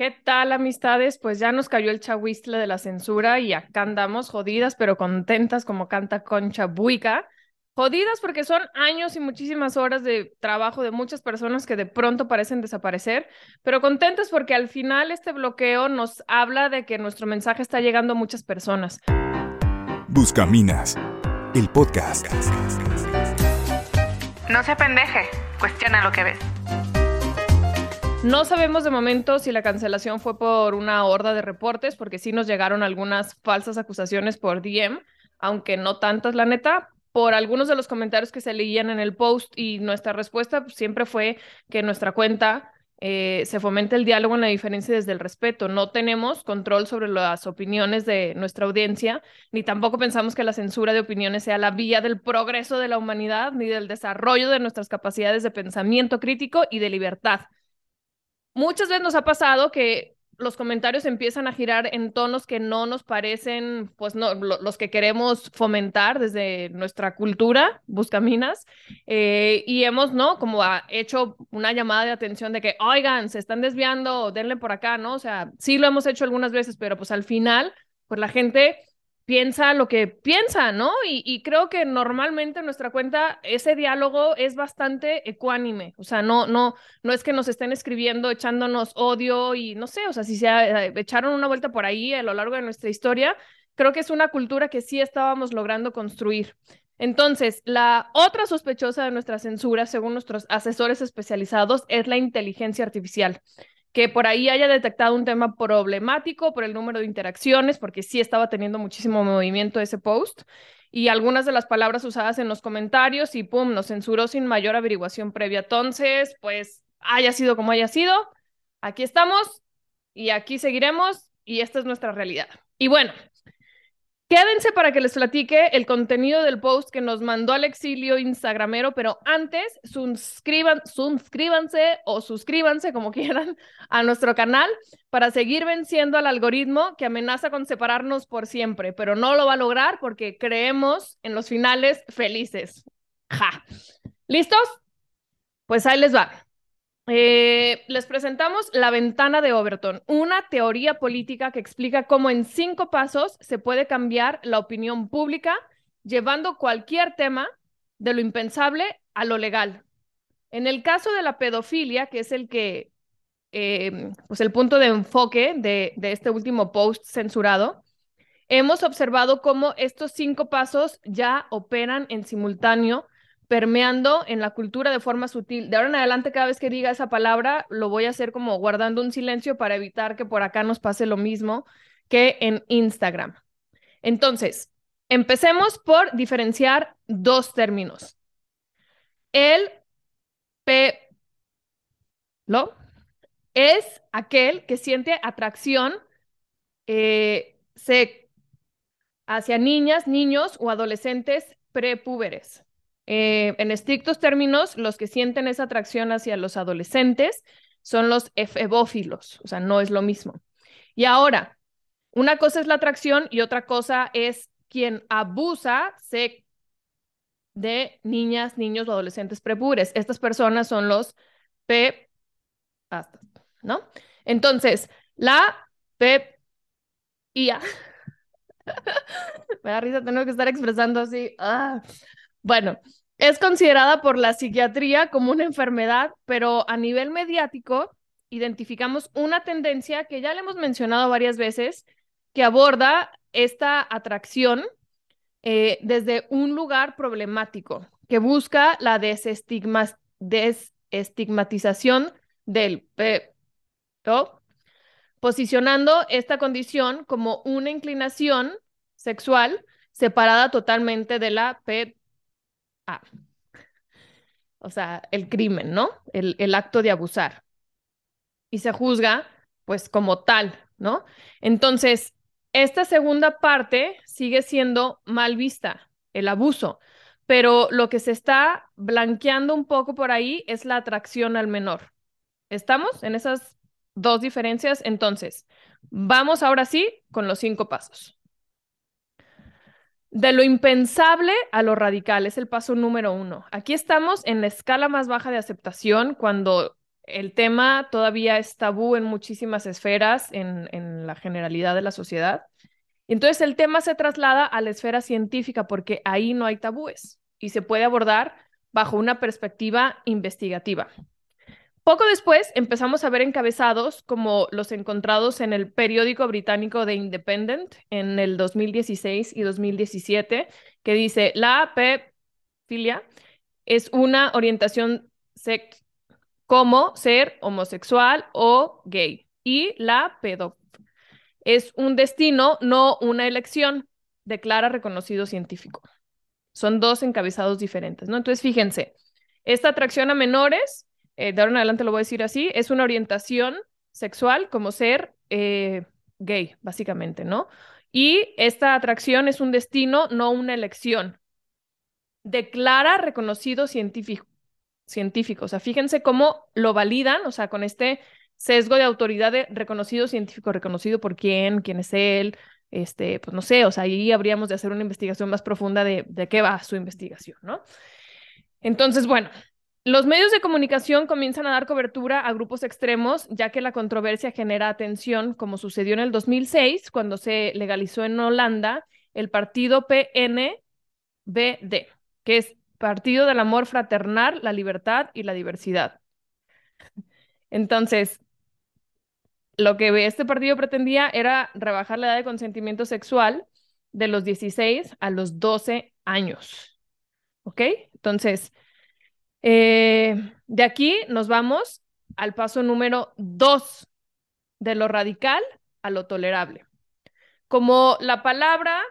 ¿Qué tal, amistades? Pues ya nos cayó el chahuistle de la censura y acá andamos jodidas, pero contentas como canta Concha Buica. Jodidas porque son años y muchísimas horas de trabajo de muchas personas que de pronto parecen desaparecer, pero contentas porque al final este bloqueo nos habla de que nuestro mensaje está llegando a muchas personas. Buscaminas, el podcast. No se pendeje, cuestiona lo que ves. No sabemos de momento si la cancelación fue por una horda de reportes, porque sí nos llegaron algunas falsas acusaciones por DM, aunque no tantas, la neta, por algunos de los comentarios que se leían en el post y nuestra respuesta pues, siempre fue que nuestra cuenta eh, se fomente el diálogo en la diferencia desde el respeto. No tenemos control sobre las opiniones de nuestra audiencia, ni tampoco pensamos que la censura de opiniones sea la vía del progreso de la humanidad, ni del desarrollo de nuestras capacidades de pensamiento crítico y de libertad muchas veces nos ha pasado que los comentarios empiezan a girar en tonos que no nos parecen, pues no, los que queremos fomentar desde nuestra cultura, buscaminas, eh, y hemos, ¿no? Como ha hecho una llamada de atención de que, oigan, se están desviando, denle por acá, ¿no? O sea, sí lo hemos hecho algunas veces, pero pues al final, pues la gente piensa lo que piensa, ¿no? Y, creo que normalmente en nuestra cuenta ese diálogo es bastante ecuánime, o sea, no, no, no es que nos estén escribiendo echándonos odio y no sé, o sea, si se eh, echaron una vuelta por ahí a lo largo de nuestra historia, creo que es una cultura que sí estábamos logrando construir. Entonces, la otra sospechosa de nuestra censura, según nuestros asesores especializados, es la inteligencia artificial que por ahí haya detectado un tema problemático por el número de interacciones, porque sí estaba teniendo muchísimo movimiento ese post, y algunas de las palabras usadas en los comentarios y pum, nos censuró sin mayor averiguación previa. Entonces, pues haya sido como haya sido, aquí estamos y aquí seguiremos y esta es nuestra realidad. Y bueno, Quédense para que les platique el contenido del post que nos mandó al exilio Instagramero, pero antes suscríbanse o suscríbanse como quieran a nuestro canal para seguir venciendo al algoritmo que amenaza con separarnos por siempre, pero no lo va a lograr porque creemos en los finales felices. Ja. ¿Listos? Pues ahí les va. Eh, les presentamos La ventana de Overton, una teoría política que explica cómo en cinco pasos se puede cambiar la opinión pública llevando cualquier tema de lo impensable a lo legal. En el caso de la pedofilia, que es el que, em, pues el punto de enfoque de este último post censurado, hemos observado cómo estos cinco pasos ya operan en simultáneo permeando en la cultura de forma sutil. De ahora en adelante, cada vez que diga esa palabra, lo voy a hacer como guardando un silencio para evitar que por acá nos pase lo mismo que en Instagram. Entonces, empecemos por diferenciar dos términos. El P ¿lo? es aquel que siente atracción eh, hacia niñas, niños o adolescentes prepúberes. Eh, en estrictos términos, los que sienten esa atracción hacia los adolescentes son los efebófilos, o sea, no es lo mismo. Y ahora, una cosa es la atracción y otra cosa es quien abusa de niñas, niños o adolescentes prepubres. Estas personas son los P, ¿no? Entonces, la P y A. Me da risa tener que estar expresando así. Ah. Bueno, es considerada por la psiquiatría como una enfermedad, pero a nivel mediático identificamos una tendencia que ya le hemos mencionado varias veces, que aborda esta atracción eh, desde un lugar problemático, que busca la desestigmatización del pedo, posicionando esta condición como una inclinación sexual separada totalmente de la PED Ah. O sea, el crimen, ¿no? El, el acto de abusar. Y se juzga, pues, como tal, ¿no? Entonces, esta segunda parte sigue siendo mal vista, el abuso, pero lo que se está blanqueando un poco por ahí es la atracción al menor. ¿Estamos en esas dos diferencias? Entonces, vamos ahora sí con los cinco pasos. De lo impensable a lo radical es el paso número uno. Aquí estamos en la escala más baja de aceptación cuando el tema todavía es tabú en muchísimas esferas, en, la generalidad de la sociedad. Entonces el tema se traslada a la esfera científica porque ahí no hay tabúes y se puede abordar bajo una perspectiva investigativa. Poco después empezamos a ver encabezados como los encontrados en el periódico británico The Independent en el 2016 y 2017, que dice, la pedofilia es una orientación sex como ser homosexual o gay y la pedo es un destino, no una elección, declara reconocido científico. Son dos encabezados diferentes, ¿no? Entonces, fíjense, esta atracción a menores eh, de ahora en adelante lo voy a decir así, es una orientación sexual como ser eh, gay, básicamente, ¿no? Y esta atracción es un destino, no una elección. Declara reconocido científico, científico. O sea, fíjense cómo lo validan, o sea, con este sesgo de autoridad de reconocido científico, reconocido por quién, quién es él, este, pues no sé, o sea, ahí habríamos de hacer una investigación más profunda de, de qué va su investigación, ¿no? Entonces, bueno, los medios de comunicación comienzan a dar cobertura a grupos extremos, ya que la controversia genera atención, como sucedió en el 2006, cuando se legalizó en Holanda el partido PNBD, que es Partido del Amor Fraternal, la Libertad y la Diversidad. Entonces, lo que este partido pretendía era rebajar la edad de consentimiento sexual de los 16 a los 12 años. ¿Ok? Entonces, eh, de aquí nos vamos al paso número dos, de lo radical a lo tolerable. Como la palabra,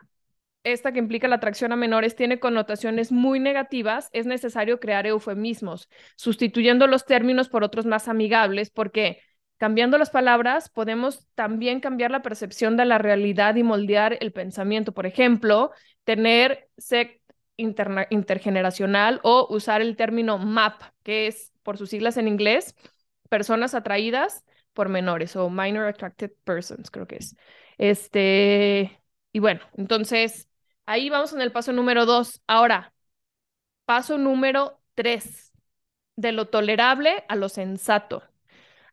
esta que implica la atracción a menores, tiene connotaciones muy negativas, es necesario crear eufemismos, sustituyendo los términos por otros más amigables, porque cambiando las palabras podemos también cambiar la percepción de la realidad y moldear el pensamiento. Por ejemplo, tener intergeneracional o usar el término MAP, que es por sus siglas en inglés, personas atraídas por menores o minor attracted persons, creo que es. Este, y bueno, entonces ahí vamos en el paso número dos. Ahora, paso número tres, de lo tolerable a lo sensato.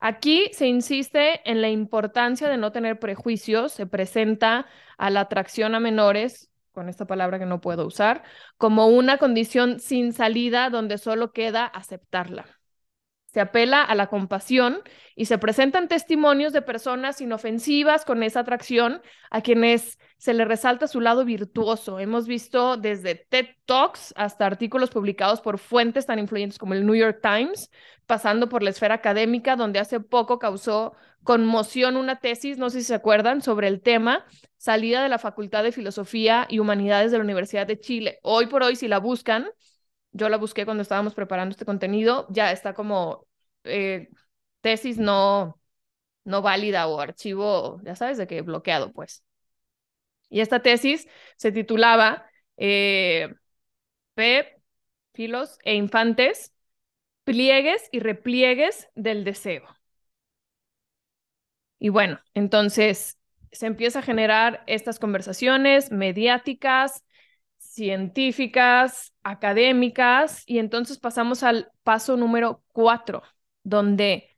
Aquí se insiste en la importancia de no tener prejuicios, se presenta a la atracción a menores con esta palabra que no puedo usar, como una condición sin salida donde solo queda aceptarla. Se apela a la compasión y se presentan testimonios de personas inofensivas con esa atracción a quienes se le resalta su lado virtuoso. Hemos visto desde TED Talks hasta artículos publicados por fuentes tan influyentes como el New York Times, pasando por la esfera académica, donde hace poco causó conmoción una tesis, no sé si se acuerdan, sobre el tema salida de la Facultad de Filosofía y Humanidades de la Universidad de Chile. Hoy por hoy, si la buscan, yo la busqué cuando estábamos preparando este contenido, ya está como eh, tesis no, no válida o archivo, ya sabes, de qué bloqueado, pues. Y esta tesis se titulaba eh, P, filos e infantes, pliegues y repliegues del deseo. Y bueno, entonces se empieza a generar estas conversaciones mediáticas, científicas, académicas, y entonces pasamos al paso número cuatro, donde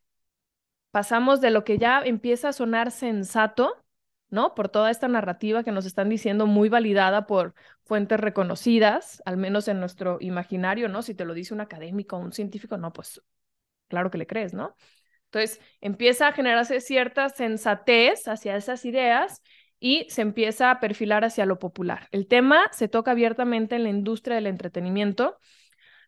pasamos de lo que ya empieza a sonar sensato, ¿no? Por toda esta narrativa que nos están diciendo muy validada por fuentes reconocidas, al menos en nuestro imaginario, ¿no? Si te lo dice un académico un científico, no, pues claro que le crees, ¿no? Entonces empieza a generarse cierta sensatez hacia esas ideas y se empieza a perfilar hacia lo popular. El tema se toca abiertamente en la industria del entretenimiento,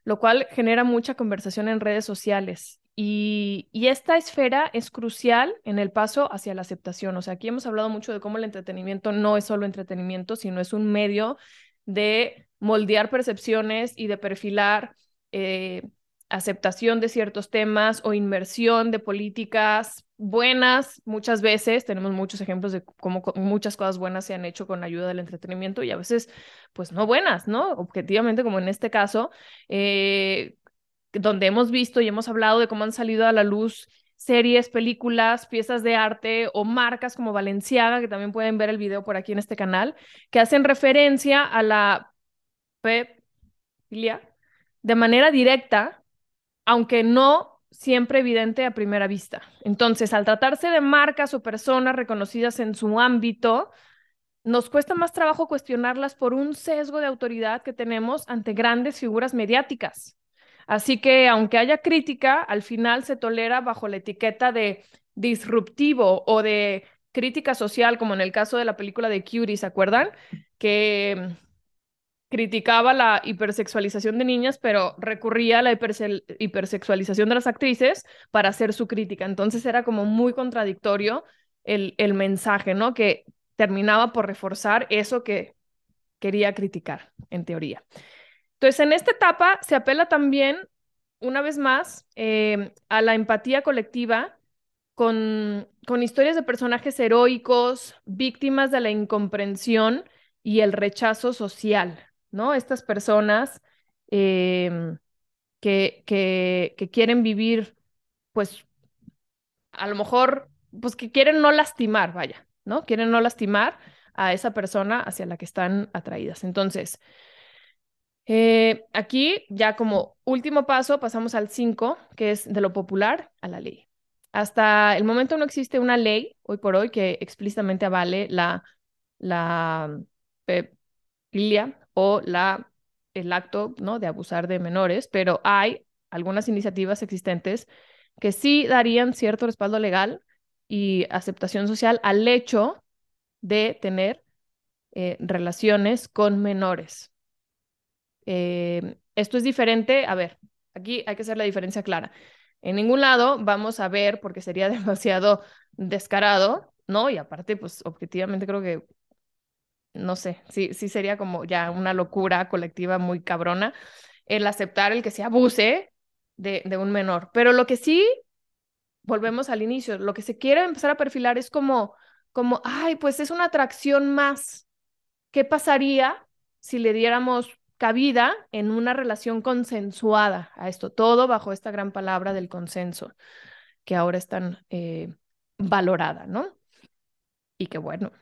lo cual genera mucha conversación en redes sociales. Y, y, esta esfera es crucial en el paso hacia la aceptación. O sea, aquí hemos hablado mucho de cómo el entretenimiento no es solo entretenimiento, sino es un medio de moldear percepciones y de perfilar eh, aceptación de ciertos temas o inmersión de políticas buenas muchas veces. Tenemos muchos ejemplos de cómo muchas cosas buenas se han hecho con ayuda del entretenimiento y a veces, pues no buenas, ¿no? Objetivamente, como en este caso, eh, donde hemos visto y hemos hablado de cómo han salido a la luz series, películas, piezas de arte o marcas como Valenciaga, que también pueden ver el video por aquí en este canal, que hacen referencia a la pedofilia de manera directa aunque no siempre evidente a primera vista. Entonces, al tratarse de marcas o personas reconocidas en su ámbito, nos cuesta más trabajo cuestionarlas por un sesgo de autoridad que tenemos ante grandes figuras mediáticas. Así que, aunque haya crítica, al final se tolera bajo la etiqueta de disruptivo o de crítica social, como en el caso de la película de Curie, ¿se acuerdan? Que criticaba la hipersexualización de niñas, pero recurría a la hipersexualización de las actrices para hacer su crítica. Entonces era como muy contradictorio el, mensaje, ¿no? Que terminaba por reforzar eso que quería criticar, en teoría. Entonces, en esta etapa se apela también, una vez más, eh, a la empatía colectiva con, con historias de personajes heroicos, víctimas de la incomprensión y el rechazo social, ¿no? Estas personas em, que, que, quieren vivir, pues, a lo mejor, pues que quieren no lastimar, vaya, ¿no? Quieren no lastimar a esa persona hacia la que están atraídas. Entonces, eh, aquí ya como último paso pasamos al 5, que es de lo popular a la ley. Hasta el momento no existe una ley, hoy por hoy, que explícitamente avale la, la o la, el acto ¿no? de abusar de menores, pero hay algunas iniciativas existentes que sí darían cierto respaldo legal y aceptación social al hecho de tener eh, relaciones con menores. Eh, esto es diferente, a ver, aquí hay que hacer la diferencia clara. En ningún lado vamos a ver, porque sería demasiado descarado, ¿no? Y aparte, pues objetivamente creo que no sé, sí, sí sería como ya una locura colectiva muy cabrona el aceptar el que se abuse de, de un menor. Pero lo que sí, volvemos al inicio, lo que se quiere empezar a perfilar es como, como, ay, pues es una atracción más. ¿Qué pasaría si le diéramos cabida en una relación consensuada a esto? Todo bajo esta gran palabra del consenso, que ahora es tan eh, valorada, ¿no? Y que bueno,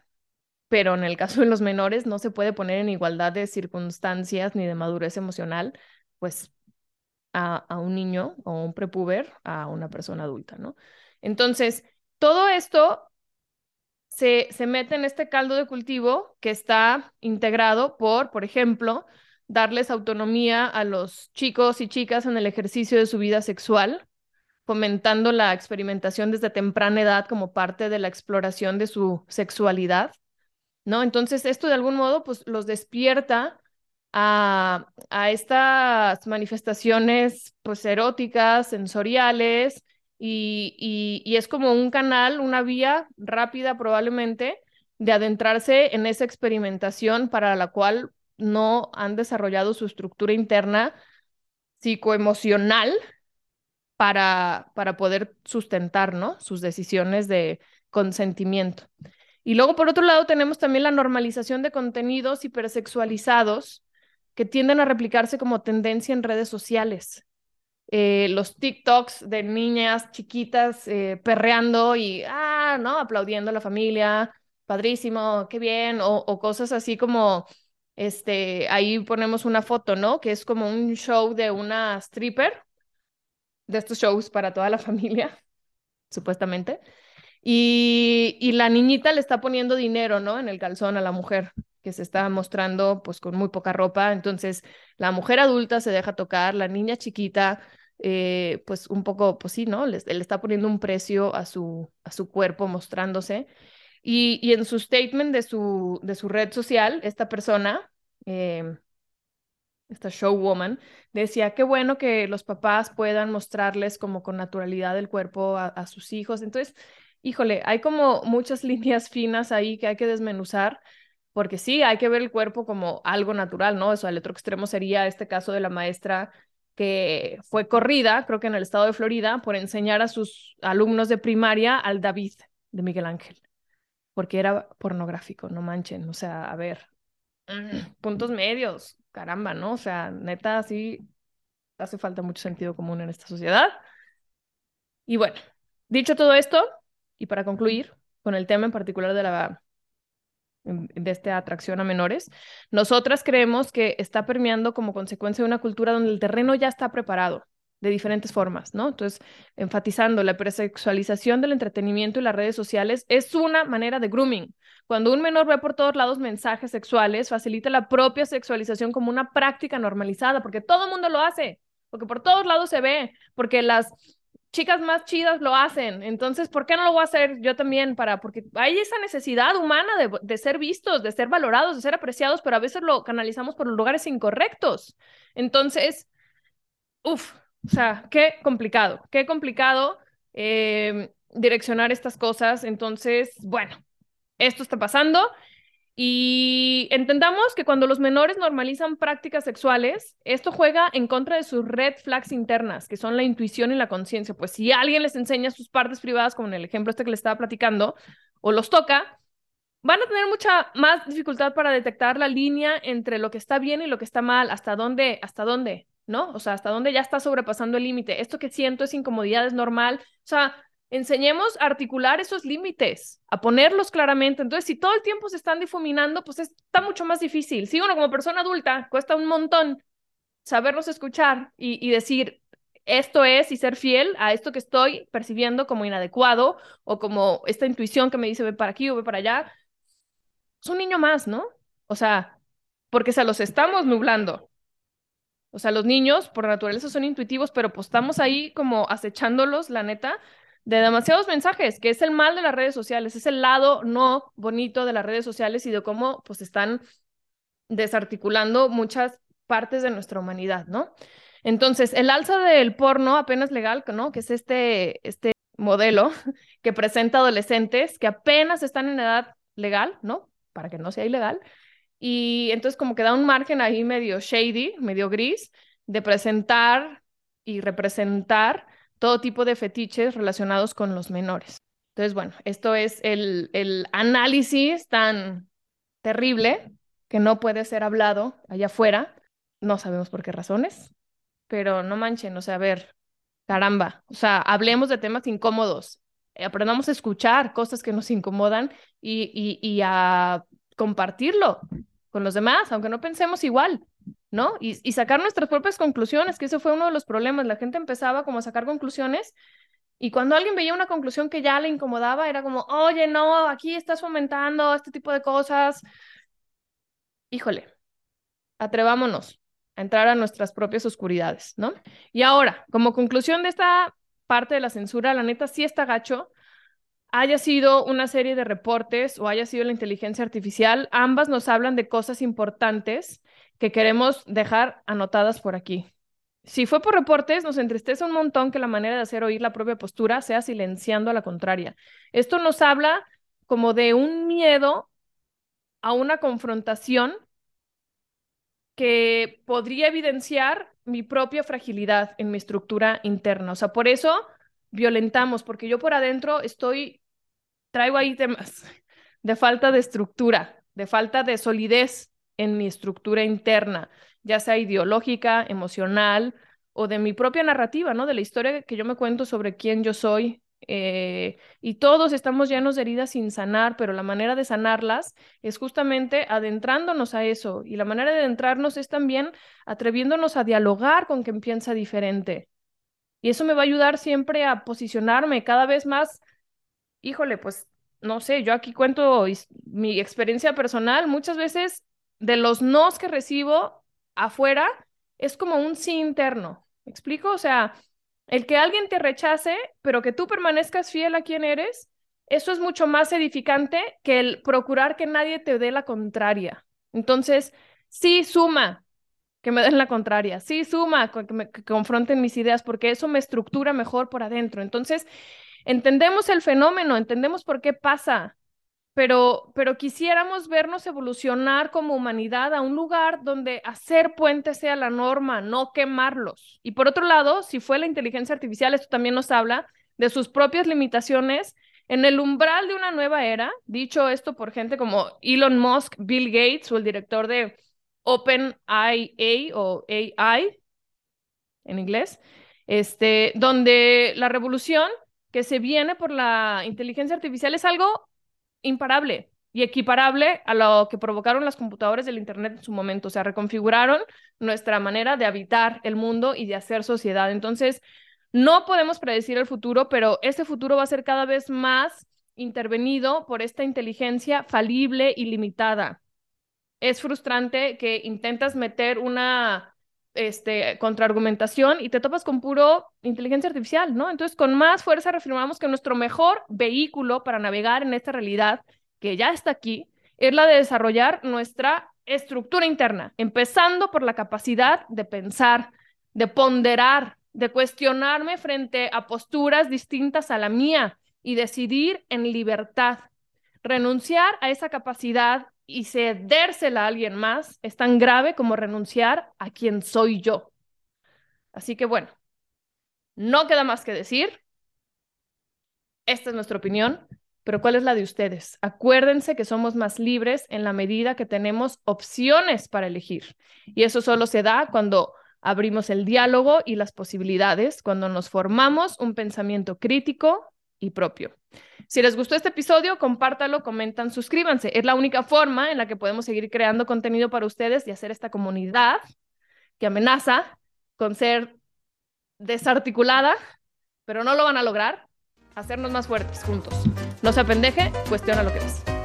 pero en el caso de los menores no se puede poner en igualdad de circunstancias ni de madurez emocional, pues a, a un niño o un prepuber a una persona adulta, ¿no? Entonces, todo esto se, se mete en este caldo de cultivo que está integrado por, por ejemplo, darles autonomía a los chicos y chicas en el ejercicio de su vida sexual, fomentando la experimentación desde temprana edad como parte de la exploración de su sexualidad ¿no? Entonces, esto de algún modo, pues los despierta a, a estas manifestaciones, pues eróticas, sensoriales, y, y, es como un canal, una vía rápida probablemente de adentrarse en esa experimentación para la cual no han desarrollado su estructura interna psicoemocional para, para poder sustentar ¿no? sus decisiones de consentimiento. Y luego, por otro lado, tenemos también la normalización de contenidos hipersexualizados que tienden a replicarse como tendencia en redes sociales. Eh, los TikToks de niñas chiquitas eh, perreando y, ah, ¿no? Aplaudiendo a la familia, padrísimo, qué bien, o, o, cosas así como, este, ahí ponemos una foto, ¿no? Que es como un show de una stripper, de estos shows para toda la familia, supuestamente. Y, la niñita le está poniendo dinero, ¿no? En el calzón a la mujer que se está mostrando pues con muy poca ropa. Entonces, la mujer adulta se deja tocar, la niña chiquita, eh, pues un poco, pues sí, ¿no? Le, está poniendo un precio a su, a su cuerpo mostrándose. Y, en su statement de su, de su red social, esta persona, eh, esta showwoman, decía, qué bueno que los papás puedan mostrarles como con naturalidad el cuerpo a sus hijos. Entonces, híjole, hay como muchas líneas finas ahí que hay que desmenuzar, porque sí, hay que ver el cuerpo como algo natural, ¿no? Eso al otro extremo sería este caso de la maestra que fue corrida, creo que en el estado de Florida, por enseñar a sus alumnos de primaria al David de Miguel Ángel, porque era pornográfico, no manchen, o sea, a ver, puntos medios, caramba, ¿no? O sea, neta, sí, hace falta mucho sentido común en esta sociedad. Y bueno, dicho todo esto, y para concluir con el tema en particular de la de esta atracción a menores, nosotras creemos que está permeando como consecuencia de una cultura donde el terreno ya está preparado, de diferentes formas, ¿no? Entonces, enfatizando la presexualización del entretenimiento y las redes sociales es una manera de grooming. Cuando un menor ve por todos lados mensajes sexuales, facilita la propia sexualización como una práctica normalizada, porque todo el mundo lo hace, porque por todos lados se ve, porque las chicas más chidas lo hacen. Entonces, ¿por qué no lo voy a hacer yo también? Para, porque hay esa necesidad humana de, de ser vistos, de ser valorados, de ser apreciados, pero a veces lo canalizamos por los lugares incorrectos. Entonces, uff, o sea, qué complicado, qué complicado eh, direccionar estas cosas. Entonces, bueno, esto está pasando y entendamos que cuando los menores normalizan prácticas sexuales, esto juega en contra de sus red flags internas, que son la intuición y la conciencia. Pues si alguien les enseña sus partes privadas, como en el ejemplo este que les estaba platicando, o los toca, van a tener mucha más dificultad para detectar la línea entre lo que está bien y lo que está mal, hasta dónde, hasta dónde, ¿no? O sea, hasta dónde ya está sobrepasando el límite. Esto que siento es incomodidad, es normal. O sea, enseñemos a articular esos límites, a ponerlos claramente. Entonces, si todo el tiempo se están difuminando, pues está mucho más difícil. Si uno como persona adulta cuesta un montón sabernos escuchar y, decir, esto es y ser fiel a esto que estoy percibiendo como inadecuado o como esta intuición que me dice ve para aquí o ve para allá, es un niño más, ¿no? O sea, porque se los estamos nublando. O sea, los niños por naturaleza son intuitivos, pero pues estamos ahí como acechándolos, la neta, de demasiados mensajes, que es el mal de las redes sociales, es el lado no bonito de las redes sociales y de cómo pues están desarticulando muchas partes de nuestra humanidad, ¿no? Entonces, el alza del porno apenas legal, ¿no? Que es este, este modelo que presenta adolescentes que apenas están en edad legal, ¿no? Para que no sea ilegal. Y entonces como que da un margen ahí medio shady, medio gris, de presentar y representar todo tipo de fetiches relacionados con los menores. Entonces, bueno, esto es el, el análisis tan terrible que no puede ser hablado allá afuera. No sabemos por qué razones, pero no manchen, o sea, a ver, caramba, o sea, hablemos de temas incómodos, aprendamos a escuchar cosas que nos incomodan y, y, y a compartirlo con los demás, aunque no pensemos igual. ¿No? Y, sacar nuestras propias conclusiones, que ese fue uno de los problemas. La gente empezaba como a sacar conclusiones y cuando alguien veía una conclusión que ya le incomodaba, era como, oye, no, aquí estás fomentando este tipo de cosas. Híjole, atrevámonos a entrar a nuestras propias oscuridades, ¿no? Y ahora, como conclusión de esta parte de la censura, la neta sí está gacho, haya sido una serie de reportes o haya sido la inteligencia artificial, ambas nos hablan de cosas importantes que queremos dejar anotadas por aquí. Si fue por reportes, nos entristece un montón que la manera de hacer oír la propia postura sea silenciando a la contraria. Esto nos habla como de un miedo a una confrontación que podría evidenciar mi propia fragilidad en mi estructura interna. O sea, por eso violentamos, porque yo por adentro estoy, traigo ahí temas de falta de estructura, de falta de solidez en mi estructura interna, ya sea ideológica, emocional o de mi propia narrativa, ¿no? De la historia que yo me cuento sobre quién yo soy. Eh, y todos estamos llenos de heridas sin sanar, pero la manera de sanarlas es justamente adentrándonos a eso. Y la manera de adentrarnos es también atreviéndonos a dialogar con quien piensa diferente. Y eso me va a ayudar siempre a posicionarme cada vez más. Híjole, pues no sé, yo aquí cuento mi experiencia personal. Muchas veces de los nos que recibo afuera es como un sí interno. ¿Me explico? O sea, el que alguien te rechace, pero que tú permanezcas fiel a quien eres, eso es mucho más edificante que el procurar que nadie te dé la contraria. Entonces, sí suma que me den la contraria, sí suma que me confronten mis ideas, porque eso me estructura mejor por adentro. Entonces, entendemos el fenómeno, entendemos por qué pasa, pero, pero quisiéramos vernos evolucionar como humanidad a un lugar donde hacer puentes sea la norma, no quemarlos. Y por otro lado, si fue la inteligencia artificial, esto también nos habla de sus propias limitaciones en el umbral de una nueva era, dicho esto por gente como Elon Musk, Bill Gates o el director de OpenAI o AI en inglés, este, donde la revolución que se viene por la inteligencia artificial es algo imparable. y equiparable a lo que provocaron las computadoras del Internet en su momento. O sea, reconfiguraron nuestra manera de habitar el mundo y de hacer sociedad. Entonces, no podemos predecir el futuro, pero ese futuro va a ser cada vez más intervenido por esta inteligencia falible y limitada. Es frustrante que intentas meter una este, contraargumentación y te topas con puro inteligencia artificial, ¿no? Entonces, con más fuerza reafirmamos que nuestro mejor vehículo para navegar en esta realidad que ya está aquí es la de desarrollar nuestra estructura interna, empezando por la capacidad de pensar, de ponderar, de cuestionarme frente a posturas distintas a la mía y decidir en libertad. Renunciar a esa capacidad y cedérsela a alguien más es tan grave como renunciar a quien soy yo. Así que bueno, no queda más que decir. Esta es nuestra opinión, pero ¿cuál es la de ustedes? Acuérdense que somos más libres en la medida que tenemos opciones para elegir. Y eso solo se da cuando abrimos el diálogo y las posibilidades, cuando nos formamos un pensamiento crítico y propio. Si les gustó este episodio, compártalo, comentan, suscríbanse. Es la única forma en la que podemos seguir creando contenido para ustedes y hacer esta comunidad que amenaza con ser desarticulada, pero no lo van a lograr, hacernos más fuertes juntos. No se apendeje, cuestiona lo que ves.